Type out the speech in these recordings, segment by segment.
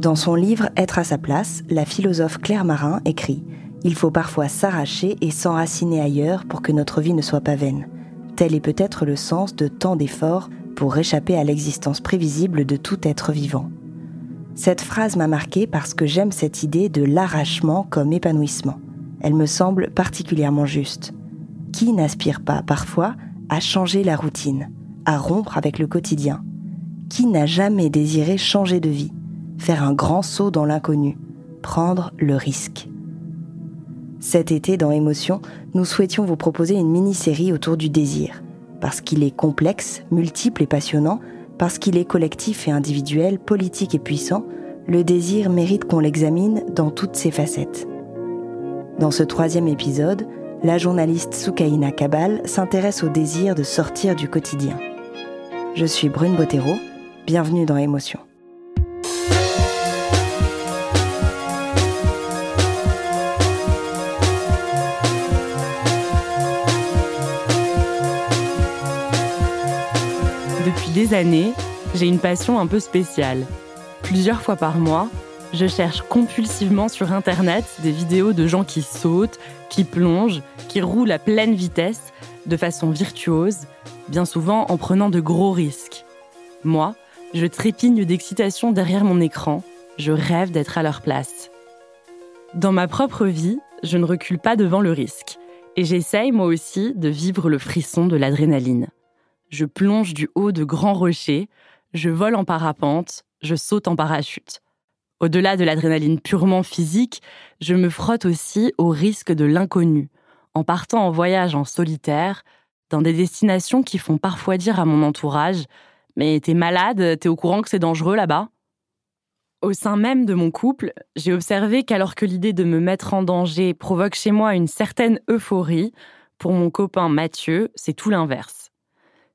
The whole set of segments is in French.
Dans son livre Être à sa place, la philosophe Claire Marin écrit Il faut parfois s'arracher et s'enraciner ailleurs pour que notre vie ne soit pas vaine. Tel est peut-être le sens de tant d'efforts pour réchapper à l'existence prévisible de tout être vivant. Cette phrase m'a marqué parce que j'aime cette idée de l'arrachement comme épanouissement. Elle me semble particulièrement juste. Qui n'aspire pas parfois à changer la routine, à rompre avec le quotidien? Qui n'a jamais désiré changer de vie? Faire un grand saut dans l'inconnu, prendre le risque. Cet été, dans Émotion, nous souhaitions vous proposer une mini-série autour du désir, parce qu'il est complexe, multiple et passionnant, parce qu'il est collectif et individuel, politique et puissant, le désir mérite qu'on l'examine dans toutes ses facettes. Dans ce troisième épisode, la journaliste Soukaina Kabal s'intéresse au désir de sortir du quotidien. Je suis Brune Bottero, bienvenue dans Émotion. Années, j'ai une passion un peu spéciale. Plusieurs fois par mois, je cherche compulsivement sur Internet des vidéos de gens qui sautent, qui plongent, qui roulent à pleine vitesse, de façon virtuose, bien souvent en prenant de gros risques. Moi, je trépigne d'excitation derrière mon écran, je rêve d'être à leur place. Dans ma propre vie, je ne recule pas devant le risque, et j'essaye moi aussi de vivre le frisson de l'adrénaline je plonge du haut de grands rochers, je vole en parapente, je saute en parachute. Au-delà de l'adrénaline purement physique, je me frotte aussi au risque de l'inconnu, en partant en voyage en solitaire, dans des destinations qui font parfois dire à mon entourage Mais t'es malade, t'es au courant que c'est dangereux là-bas? Au sein même de mon couple, j'ai observé qu'alors que l'idée de me mettre en danger provoque chez moi une certaine euphorie, pour mon copain Mathieu, c'est tout l'inverse.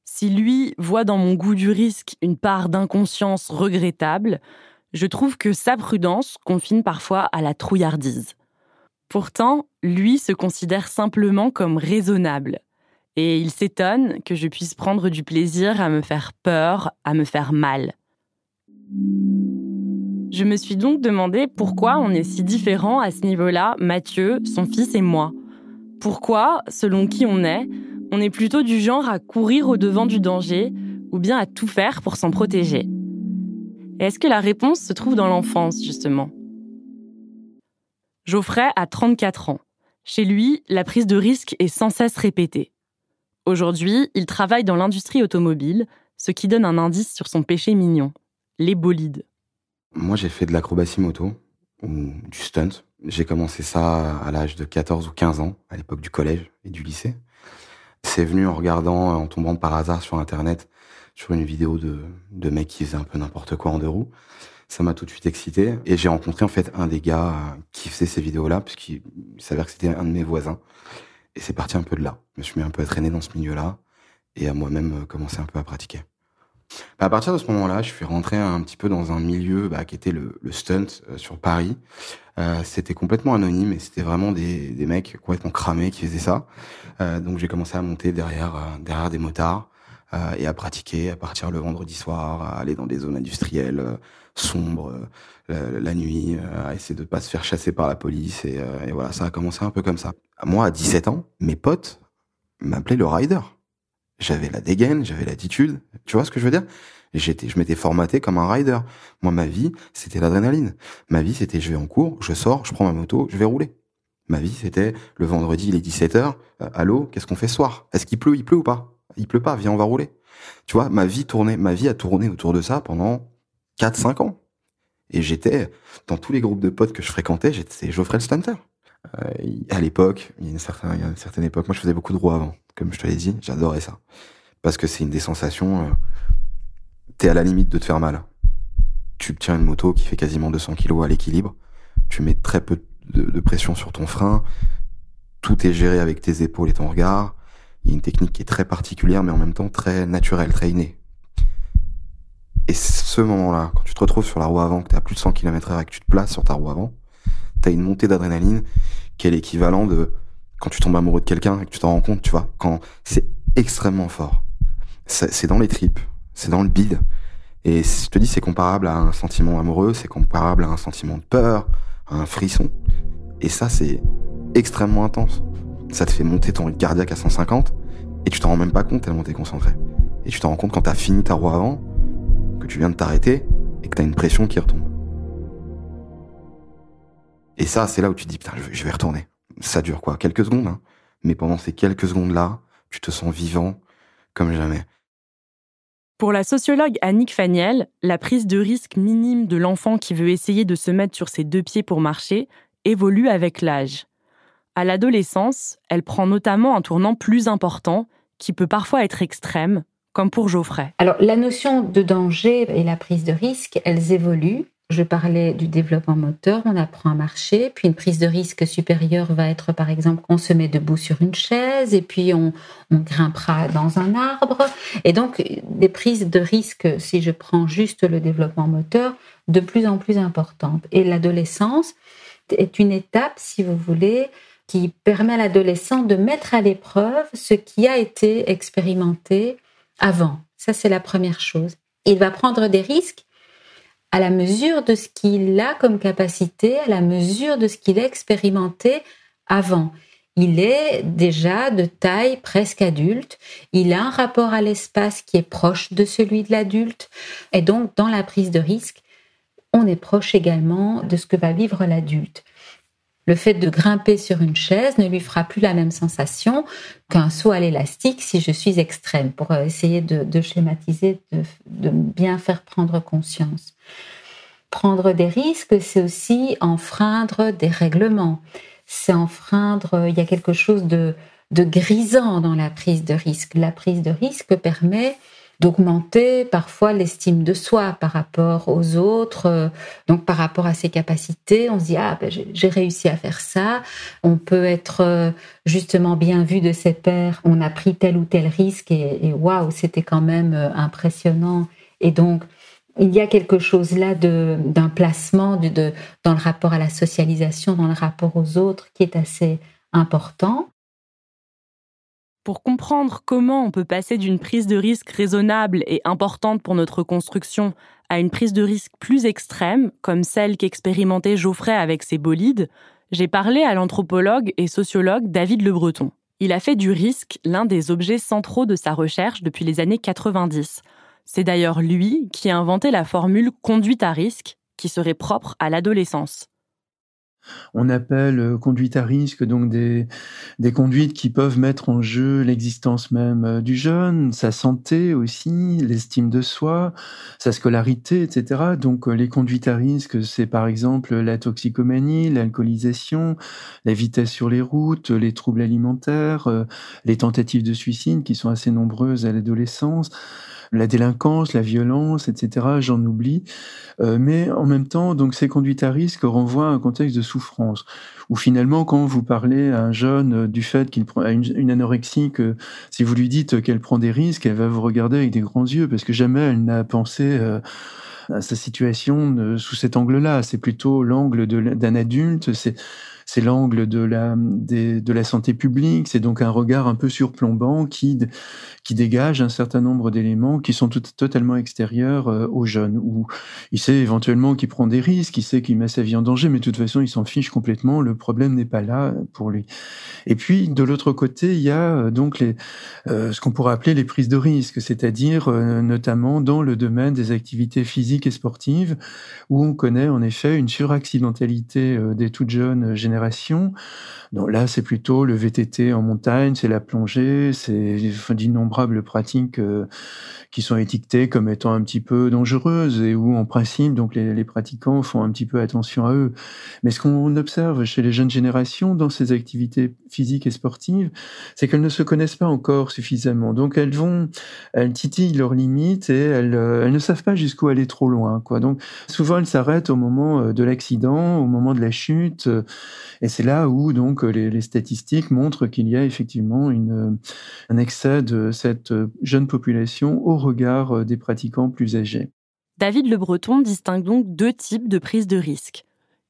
Si lui voit dans mon goût du risque une part d'inconscience regrettable, je trouve que sa prudence confine parfois à la trouillardise. Pourtant, lui se considère simplement comme raisonnable, et il s'étonne que je puisse prendre du plaisir à me faire peur, à me faire mal. Je me suis donc demandé pourquoi on est si différents à ce niveau-là, Mathieu, son fils et moi. Pourquoi, selon qui on est, on est plutôt du genre à courir au devant du danger ou bien à tout faire pour s'en protéger. est-ce que la réponse se trouve dans l'enfance, justement? Geoffrey a 34 ans. Chez lui, la prise de risque est sans cesse répétée. Aujourd'hui, il travaille dans l'industrie automobile, ce qui donne un indice sur son péché mignon, les bolides. Moi, j'ai fait de l'acrobatie moto, ou du stunt. J'ai commencé ça à l'âge de 14 ou 15 ans, à l'époque du collège et du lycée. C'est venu en regardant, en tombant par hasard sur Internet, sur une vidéo de, de mecs qui faisaient un peu n'importe quoi en deux roues. Ça m'a tout de suite excité. Et j'ai rencontré en fait un des gars euh, qui faisait ces vidéos-là, puisqu'il s'avère que c'était un de mes voisins. Et c'est parti un peu de là. Je me suis mis un peu à traîner dans ce milieu-là et à moi-même euh, commencer un peu à pratiquer. Bah, à partir de ce moment-là, je suis rentré un petit peu dans un milieu bah, qui était le, stunt euh, sur Paris. Euh, c'était complètement anonyme et c'était vraiment des, mecs complètement cramés qui faisaient ça. Euh, donc j'ai commencé à monter derrière, des motards et à pratiquer, à partir le vendredi soir, à aller dans des zones industrielles sombres la, nuit, à essayer de pas se faire chasser par la police. Et, et, voilà, ça a commencé un peu comme ça. Moi, à 17 ans, mes potes m'appelaient le rider. J'avais la dégaine, j'avais l'attitude. Tu vois ce que je veux dire? J'étais, je m'étais formaté comme un rider. Moi, ma vie, c'était l'adrénaline. Ma vie, c'était je vais en cours, je sors, je prends ma moto, je vais rouler. Ma vie, c'était le vendredi, il est 17h. Euh, allô, qu'est-ce qu'on fait ce soir? Est-ce qu'il pleut? Il pleut ou pas? Il pleut pas, viens, on va rouler. Tu vois, ma vie tournait, ma vie a tourné autour de ça pendant 4-5 ans. Et j'étais, dans tous les groupes de potes que je fréquentais, j'étais Geoffrey le Stunter. Euh, à l'époque, il y a une certaine, époque, moi je faisais beaucoup de roues avant, comme je te l'ai dit, j'adorais ça. Parce que c'est une des sensations, euh, t'es à la limite de te faire mal. Tu tiens une moto qui fait quasiment 200 kg à l'équilibre, tu mets très peu de, pression sur ton frein, tout est géré avec tes épaules et ton regard. Il y a une technique qui est très particulière, mais en même temps très naturelle, très innée. Et ce moment-là, quand tu te retrouves sur la roue avant, que tu à plus de 100 km heure et que tu te places sur ta roue avant, une montée d'adrénaline qui est l'équivalent de quand tu tombes amoureux de quelqu'un et que tu t'en rends compte, tu vois, quand c'est extrêmement fort. C'est dans les tripes, c'est dans le bide. Et je te dis, c'est comparable à un sentiment amoureux, c'est comparable à un sentiment de peur, à un frisson. Et ça, c'est extrêmement intense. Ça te fait monter ton rythme cardiaque à 150 et tu t'en rends même pas compte tellement t'es concentré. Et tu t'en rends compte quand t'as fini ta roue avant, que tu viens de t'arrêter et que t'as une pression qui retombe. Et ça, c'est là où tu te dis, putain, je vais retourner. Ça dure quoi? Quelques secondes, hein Mais pendant ces quelques secondes-là, tu te sens vivant comme jamais. Pour la sociologue Annick Faniel, la prise de risque minime de l'enfant qui veut essayer de se mettre sur ses deux pieds pour marcher évolue avec l'âge. À l'adolescence, elle prend notamment un tournant plus important, qui peut parfois être extrême, comme pour Geoffrey. Alors la notion de danger et la prise de risque, elles évoluent. Je parlais du développement moteur, on apprend à marcher, puis une prise de risque supérieure va être par exemple on se met debout sur une chaise et puis on, on grimpera dans un arbre. Et donc des prises de risque, si je prends juste le développement moteur, de plus en plus importantes. Et l'adolescence, est une étape, si vous voulez, qui permet à l'adolescent de mettre à l'épreuve ce qui a été expérimenté avant. Ça, c'est la première chose. Il va prendre des risques à la mesure de ce qu'il a comme capacité, à la mesure de ce qu'il a expérimenté avant. Il est déjà de taille presque adulte, il a un rapport à l'espace qui est proche de celui de l'adulte, et donc dans la prise de risque, on est proche également de ce que va vivre l'adulte. Le fait de grimper sur une chaise ne lui fera plus la même sensation qu'un saut à l'élastique si je suis extrême, pour essayer de, schématiser, de, bien faire prendre conscience. Prendre des risques, c'est aussi enfreindre des règlements. C'est enfreindre, il y a quelque chose de, de grisant dans la prise de risque. La prise de risque permet d'augmenter parfois l'estime de soi par rapport aux autres, euh, donc par rapport à ses capacités. On se dit ah ben, j'ai réussi à faire ça. On peut être euh, justement bien vu de ses pairs. On a pris tel ou tel risque et, waouh c'était quand même euh, impressionnant. Et donc il y a quelque chose là d'un placement de, de, dans le rapport à la socialisation, dans le rapport aux autres qui est assez important. Pour comprendre comment on peut passer d'une prise de risque raisonnable et importante pour notre construction à une prise de risque plus extrême, comme celle qu'expérimentait Geoffrey avec ses bolides, j'ai parlé à l'anthropologue et sociologue David Le Breton. Il a fait du risque l'un des objets centraux de sa recherche depuis les années 90. C'est d'ailleurs lui qui a inventé la formule conduite à risque, qui serait propre à l'adolescence. On appelle euh, conduite à risque donc des, des conduites qui peuvent mettre en jeu l'existence même euh, du jeune, sa santé aussi, l'estime de soi, sa scolarité, etc. Donc euh, les conduites à risque, c'est par exemple la toxicomanie, l'alcoolisation, la vitesse sur les routes, les troubles alimentaires, les tentatives de suicide qui sont assez nombreuses à l'adolescence la délinquance, la violence, etc. J'en oublie. Euh, mais en même temps, donc ces conduites à risque renvoient à un contexte de souffrance. Où finalement, quand vous parlez à un jeune euh, du fait qu'il prend une, une anorexie, que si vous lui dites qu'elle prend des risques, elle va vous regarder avec des grands yeux parce que jamais elle n'a pensé euh, à sa situation sous cet angle-là. C'est plutôt l'angle d'un adulte. C'est c'est l'angle de la, santé publique, c'est donc un regard un peu surplombant qui, dégage un certain nombre d'éléments qui sont tout, totalement extérieurs euh, aux jeunes, où il sait éventuellement qu'il prend des risques, il sait qu'il met sa vie en danger, mais de toute façon, il s'en fiche complètement, le problème n'est pas là pour lui. Et puis, de l'autre côté, il y a euh, donc euh, ce qu'on pourrait appeler les prises de risques, c'est-à-dire notamment dans le domaine des activités physiques et sportives, où on connaît en effet une suraccidentalité des toutes jeunes générations. Donc là, c'est plutôt le VTT en montagne, c'est la plongée, c'est d'innombrables pratiques euh, qui sont étiquetées comme étant un petit peu dangereuses et où, en principe, donc les, pratiquants font un petit peu attention à eux. Mais ce qu'on observe chez les jeunes générations dans ces activités physiques et sportives, c'est qu'elles ne se connaissent pas encore suffisamment. Donc elles vont, elles titillent leurs limites et elles, euh, ne savent pas jusqu'où aller trop loin. Donc souvent elles s'arrêtent au moment euh, de l'accident, au moment de la chute, et c'est là où donc les, les statistiques montrent qu'il y a effectivement une, un excès de cette jeune population au regard des pratiquants plus âgés. David Le Breton distingue donc deux types de prise de risque.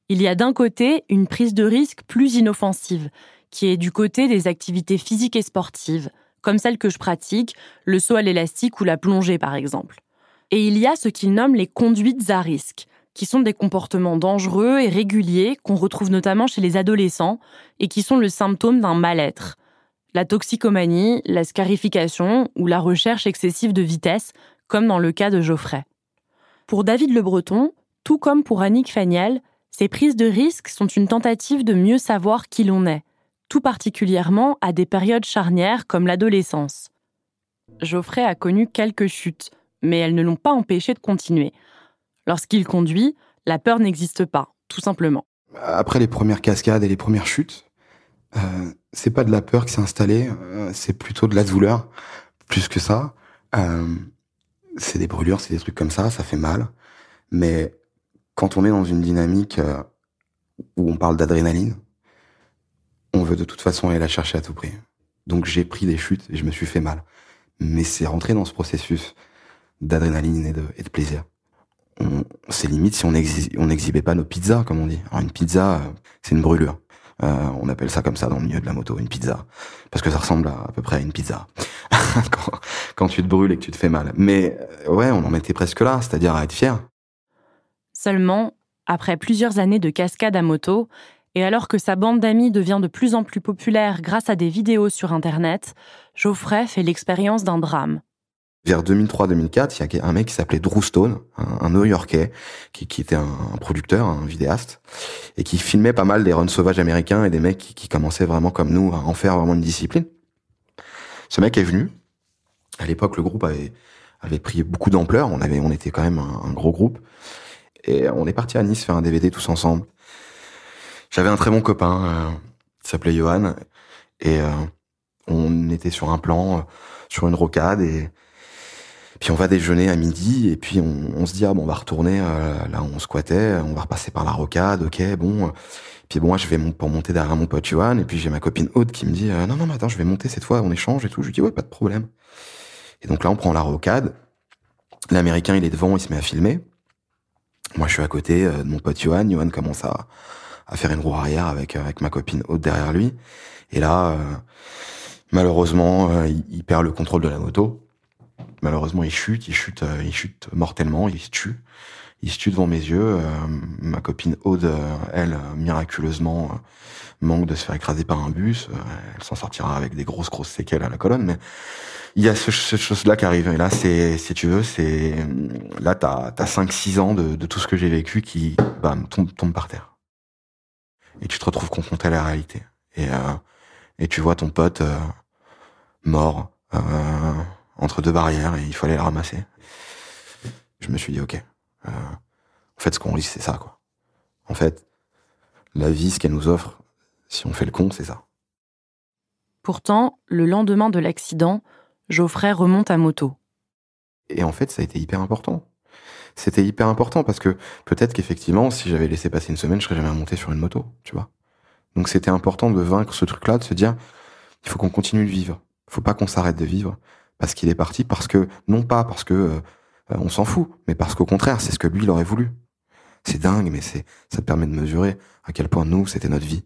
Il y a d'un côté une prise de risque plus inoffensive, qui est du côté des activités physiques et sportives, comme celle que je pratique, le saut à l'élastique ou la plongée par exemple. Et il y a ce qu'il nomme les conduites à risque, qui sont des comportements dangereux et réguliers qu'on retrouve notamment chez les adolescents et qui sont le symptôme d'un mal-être. La toxicomanie, la scarification ou la recherche excessive de vitesse, comme dans le cas de Geoffrey. Pour David Le Breton, tout comme pour Annick Faniel, ces prises de risque sont une tentative de mieux savoir qui l'on est, tout particulièrement à des périodes charnières comme l'adolescence. Geoffrey a connu quelques chutes, mais elles ne l'ont pas empêché de continuer. Lorsqu'il conduit, la peur n'existe pas, tout simplement. Après les premières cascades et les premières chutes, euh, c'est pas de la peur qui s'est installée, euh, c'est plutôt de la douleur, plus que ça. Euh, c'est des brûlures, c'est des trucs comme ça, ça fait mal. Mais quand on est dans une dynamique où on parle d'adrénaline, on veut de toute façon aller la chercher à tout prix. Donc j'ai pris des chutes et je me suis fait mal. Mais c'est rentré dans ce processus d'adrénaline et de plaisir. C'est limite si on n'exhibait pas nos pizzas, comme on dit. Alors une pizza, c'est une brûlure. Euh, on appelle ça comme ça dans le milieu de la moto, une pizza, parce que ça ressemble à, à peu près à une pizza. quand, quand, tu te brûles et que tu te fais mal. Mais euh, ouais, on en était presque là, c'est-à-dire à être fier. Seulement, après plusieurs années de cascade à moto, et alors que sa bande d'amis devient de plus en plus populaire grâce à des vidéos sur Internet, Geoffrey fait l'expérience d'un drame vers 2003-2004, il y a un mec qui s'appelait Drew Stone, un, New-Yorkais, qui, était un, producteur, un vidéaste, et qui filmait pas mal des runs sauvages américains et des mecs qui, commençaient vraiment comme nous à en faire vraiment une discipline. Ce mec est venu. À l'époque, le groupe avait, pris beaucoup d'ampleur. On avait, on était quand même un, gros groupe. Et on est parti à Nice faire un DVD tous ensemble. J'avais un très bon copain, euh, s'appelait Johan, et euh, on était sur un plan, euh, sur une rocade, et puis on va déjeuner à midi et puis on, se dit ah bon on va retourner euh, là où on squattait, on va repasser par la rocade, ok bon. Puis bon moi je vais pour monter derrière mon pote Johan et puis j'ai ma copine Aude qui me dit euh, non non mais attends je vais monter cette fois on échange et tout. Je lui dis ouais pas de problème. Et donc là on prend la rocade. L'américain il est devant il se met à filmer. Moi je suis à côté euh, de mon pote Johan. Johan commence à, faire une roue arrière avec avec ma copine Aude derrière lui. Et là malheureusement il perd le contrôle de la moto malheureusement, il chute, il chute, euh, il chute mortellement, il se tue. Il se tue devant mes yeux. Euh, ma copine Aude, euh, elle, miraculeusement, manque de se faire écraser par un bus. elle s'en sortira avec des grosses, grosses séquelles à la colonne. Mais il y a ce, cette chose-là qui arrive. Et là, c'est, si tu veux, c'est là, t'as as 5-6 ans de, tout ce que j'ai vécu qui, bam, tombe, tombe par terre. Et tu te retrouves confronté à la réalité. Et, et tu vois ton pote mort entre deux barrières et il fallait la ramasser. Je me suis dit, ok, euh, en fait, ce qu'on risque, c'est ça, quoi. En fait, la vie, ce qu'elle nous offre, si on fait le con, c'est ça. Pourtant, le lendemain de l'accident, Geoffrey remonte à moto. Et en fait, ça a été hyper important. C'était hyper important parce que peut-être qu'effectivement, si j'avais laissé passer une semaine, je serais jamais remonté sur une moto, tu vois. Donc c'était important de vaincre ce truc-là, de se dire, il faut qu'on continue de vivre. Il faut pas qu'on s'arrête de vivre parce qu'il est parti, parce que, non pas parce que euh, on s'en fout, mais parce qu'au contraire, c'est ce que lui, il aurait voulu. C'est dingue, mais c'est, ça te permet de mesurer à quel point nous, c'était notre vie.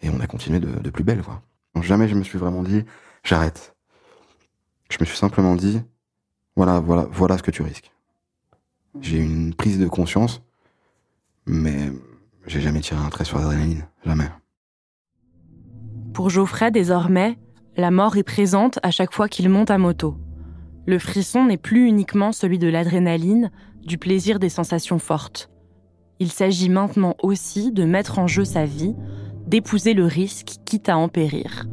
Et on a continué de, plus belle, quoi. Jamais je me suis vraiment dit, j'arrête. Je me suis simplement dit, voilà, voilà, voilà ce que tu risques. J'ai une prise de conscience, mais j'ai jamais tiré un trait sur l'adrénaline. Jamais. Pour Geoffrey, désormais, la mort est présente à chaque fois qu'il monte à moto. Le frisson n'est plus uniquement celui de l'adrénaline, du plaisir des sensations fortes. Il s'agit maintenant aussi de mettre en jeu sa vie, d'épouser le risque, quitte à en périr.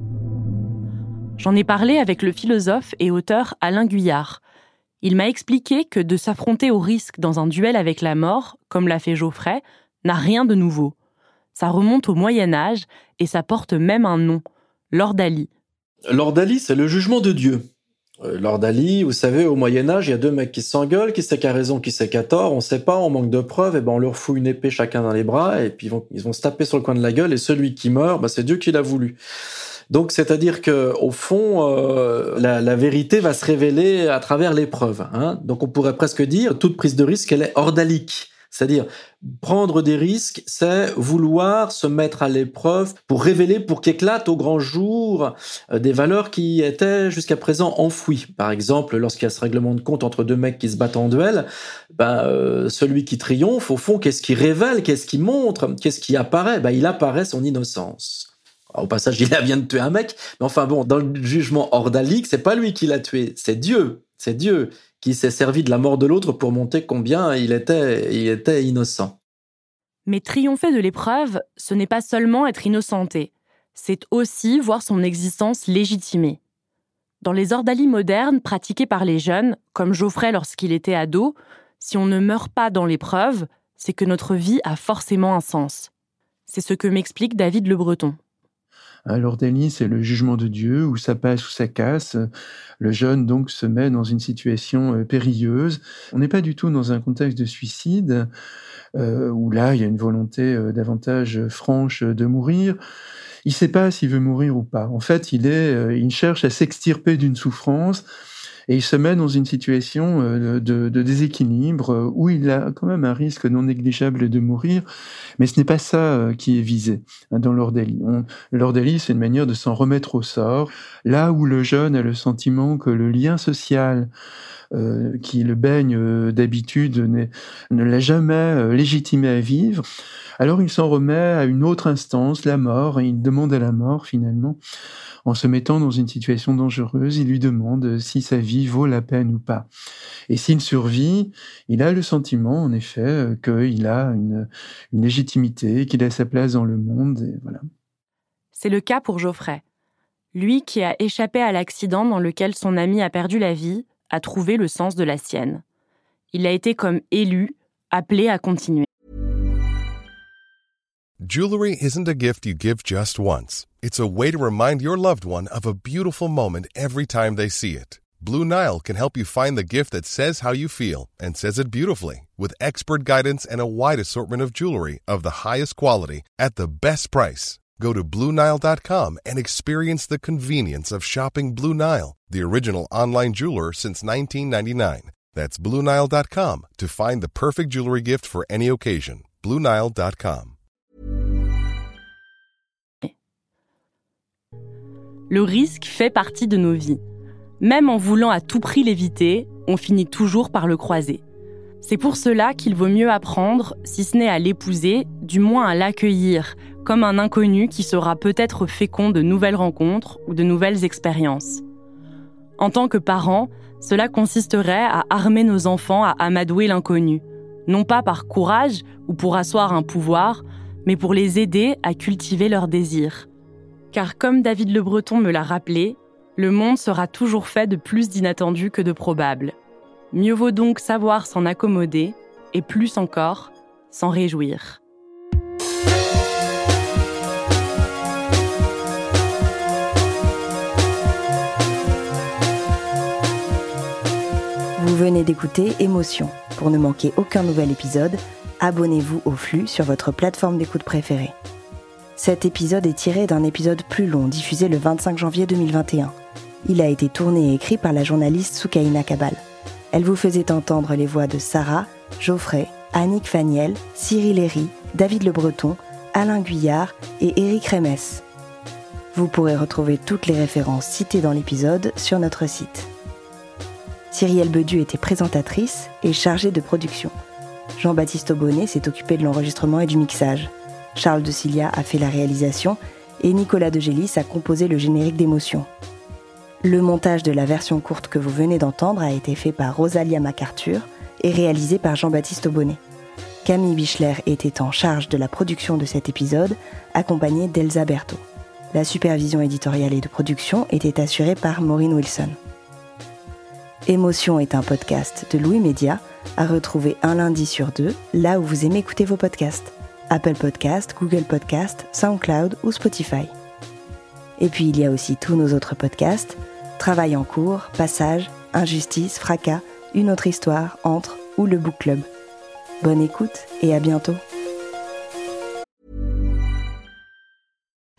J'en ai parlé avec le philosophe et auteur Alain Guyard. Il m'a expliqué que de s'affronter au risque dans un duel avec la mort, comme l'a fait Geoffrey, n'a rien de nouveau. Ça remonte au Moyen Âge et ça porte même un nom, l'ordalie. L'ordalie, c'est le jugement de Dieu. Euh, vous savez, au Moyen Âge, il y a deux mecs qui s'engueulent, qui sait qui a raison, qui sait qui a tort, on sait pas, on manque de preuves, et ben on leur fout une épée chacun dans les bras, et puis ils vont, ils vont se taper sur le coin de la gueule, et celui qui meurt, ben c'est Dieu qui l'a voulu. Donc, c'est-à-dire que au fond, euh, la, la, vérité va se révéler à travers l'épreuve. Hein. Donc, on pourrait presque dire toute prise de risque, elle est ordalique. C'est-à-dire, prendre des risques, c'est vouloir se mettre à l'épreuve pour révéler, pour qu'éclatent au grand jour euh, des valeurs qui étaient jusqu'à présent enfouies. Par exemple, lorsqu'il y a ce règlement de compte entre deux mecs qui se battent en duel, ben, euh, celui qui triomphe, au fond, qu'est-ce qui révèle, qu'est-ce qui montre, qu'est-ce qui apparaît? Ben, Il apparaît son innocence. au passage, il vient de tuer un mec, mais enfin bon, dans le jugement ordalique, c'est pas lui qui l'a tué, c'est Dieu. C'est Dieu qui s'est servi de la mort de l'autre pour montrer combien il était, innocent. Mais triompher de l'épreuve, ce n'est pas seulement être innocenté, c'est aussi voir son existence légitimée. Dans les ordalies modernes pratiquées par les jeunes, comme Geoffrey lorsqu'il était ado, si on ne meurt pas dans l'épreuve, c'est que notre vie a forcément un sens. C'est ce que m'explique David Le Breton. Alors Denis, c'est le jugement de Dieu, où ça passe ou ça casse. Le jeune donc se met dans une situation euh, périlleuse. On n'est pas du tout dans un contexte de suicide, euh, où là, il y a une volonté euh, davantage franche de mourir. Il ne sait pas s'il veut mourir ou pas. En fait, il, est, il cherche à s'extirper d'une souffrance et il se met dans une situation euh, de, déséquilibre euh, où il a quand même un risque non négligeable de mourir, mais ce n'est pas ça euh, qui est visé hein, dans l'ordalie. L'ordalie, c'est une manière de s'en remettre au sort, là où le jeune a le sentiment que le lien social euh, qui le baigne d'habitude ne l'a jamais légitimé à vivre, alors il s'en remet à une autre instance, la mort, et il demande à la mort finalement en se mettant dans une situation dangereuse, il lui demande si sa vie vaut la peine ou pas. Et s'il survit, il a le sentiment, en effet, euh, qu'il a une, légitimité, qu'il a sa place dans le monde, et voilà. C'est le cas pour Geoffrey. Lui qui a échappé à l'accident dans lequel son ami a perdu la vie, a trouvé le sens de la sienne. Il a été comme élu, appelé à continuer. Jewelry isn't a gift you give just once. It's a way to remind your loved one of a beautiful moment every time they see it. Blue Nile can help you find the gift that says how you feel and says it beautifully with expert guidance and a wide assortment of jewelry of the highest quality at the best price. Go to BlueNile.com and experience the convenience of shopping Blue Nile, the original online jeweler since 1999. That's BlueNile.com to find the perfect jewelry gift for any occasion. BlueNile.com. Le risque fait partie de nos vies. Même en voulant à tout prix l'éviter, on finit toujours par le croiser. C'est pour cela qu'il vaut mieux apprendre, si ce n'est à l'épouser, du moins à l'accueillir, comme un inconnu qui sera peut-être fécond de nouvelles rencontres ou de nouvelles expériences. En tant que parents, cela consisterait à armer nos enfants à amadouer l'inconnu, non pas par courage ou pour asseoir un pouvoir, mais pour les aider à cultiver leurs désirs. Car comme David Le Breton me l'a rappelé, le monde sera toujours fait de plus d'inattendus que de probables. Mieux vaut donc savoir s'en accommoder, et plus encore, s'en réjouir. Venez d'écouter Émotion. Pour ne manquer aucun nouvel épisode, abonnez-vous au flux sur votre plateforme d'écoute préférée. Cet épisode est tiré d'un épisode plus long diffusé le 25 janvier 2021. Il a été tourné et écrit par la journaliste Soukaina Kabal. Elle vous faisait entendre les voix de Sarah, Geoffrey, Annick Faniel, Cyril Herry, David Le Breton, Alain Guyard et Éric Remes. Vous pourrez retrouver toutes les références citées dans l'épisode sur notre site. Cyrielle Bedu était présentatrice et chargée de production. Jean-Baptiste Aubonnet s'est occupé de l'enregistrement et du mixage. Charles de Cilia a fait la réalisation et Nicolas de Gélis a composé le générique d'émotion. Le montage de la version courte que vous venez d'entendre a été fait par Rosalia MacArthur et réalisé par Jean-Baptiste Aubonnet. Camille Bichler était en charge de la production de cet épisode, accompagnée d'Elsa Berthaud. La supervision éditoriale et de production était assurée par Maureen Wilson. Émotion est un podcast de Louis Média, à retrouver un lundi sur deux, là où vous aimez écouter vos podcasts. Apple Podcast, Google Podcast, SoundCloud ou Spotify. Et puis il y a aussi tous nos autres podcasts, Travail en cours, Passage, Injustice, Fracas, Une autre histoire, Entre ou le Book Club. Bonne écoute et à bientôt.